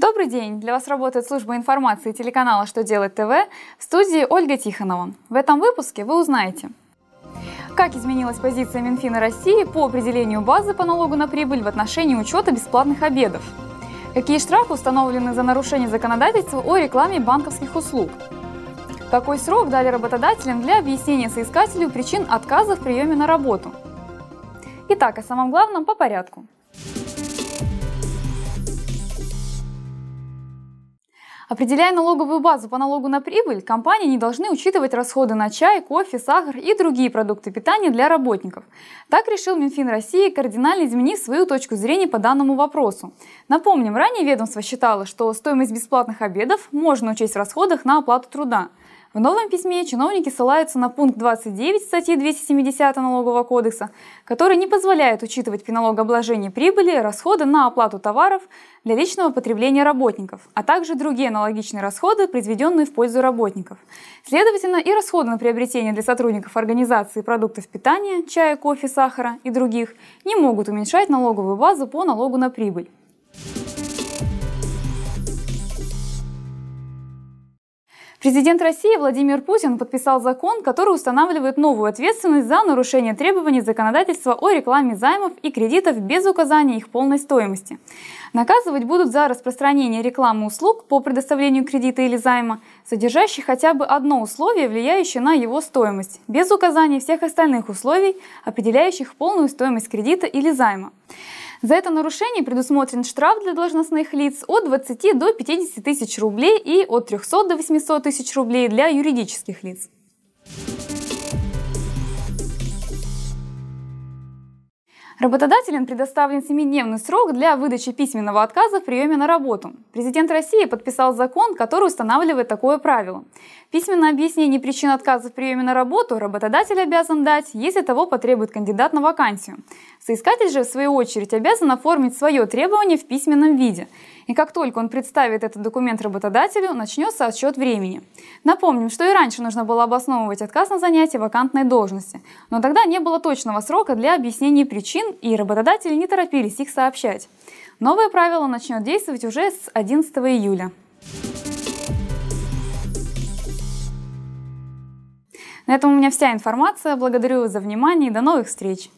Добрый день! Для вас работает служба информации телеканала «Что делать ТВ» в студии Ольга Тихонова. В этом выпуске вы узнаете, как изменилась позиция Минфина России по определению базы по налогу на прибыль в отношении учета бесплатных обедов, какие штрафы установлены за нарушение законодательства о рекламе банковских услуг, какой срок дали работодателям для объяснения соискателю причин отказа в приеме на работу. Итак, о самом главном по порядку. Определяя налоговую базу по налогу на прибыль, компании не должны учитывать расходы на чай, кофе, сахар и другие продукты питания для работников. Так решил Минфин России, кардинально изменив свою точку зрения по данному вопросу. Напомним, ранее ведомство считало, что стоимость бесплатных обедов можно учесть в расходах на оплату труда. В новом письме чиновники ссылаются на пункт 29 статьи 270 Налогового кодекса, который не позволяет учитывать при налогообложении прибыли расходы на оплату товаров для личного потребления работников, а также другие аналогичные расходы, произведенные в пользу работников. Следовательно, и расходы на приобретение для сотрудников организации продуктов питания, чая, кофе, сахара и других не могут уменьшать налоговую базу по налогу на прибыль. Президент России Владимир Путин подписал закон, который устанавливает новую ответственность за нарушение требований законодательства о рекламе займов и кредитов без указания их полной стоимости. Наказывать будут за распространение рекламы услуг по предоставлению кредита или займа, содержащих хотя бы одно условие, влияющее на его стоимость, без указания всех остальных условий, определяющих полную стоимость кредита или займа. За это нарушение предусмотрен штраф для должностных лиц от 20 до 50 тысяч рублей и от 300 до 800 тысяч рублей для юридических лиц. Работодателям предоставлен 7-дневный срок для выдачи письменного отказа в приеме на работу. Президент России подписал закон, который устанавливает такое правило. Письменное объяснение причин отказа в приеме на работу работодатель обязан дать, если того потребует кандидат на вакансию. Соискатель же, в свою очередь, обязан оформить свое требование в письменном виде. И как только он представит этот документ работодателю, начнется отсчет времени. Напомним, что и раньше нужно было обосновывать отказ на занятие вакантной должности, но тогда не было точного срока для объяснения причин, и работодатели не торопились их сообщать. Новое правило начнет действовать уже с 11 июля. На этом у меня вся информация. Благодарю за внимание и до новых встреч!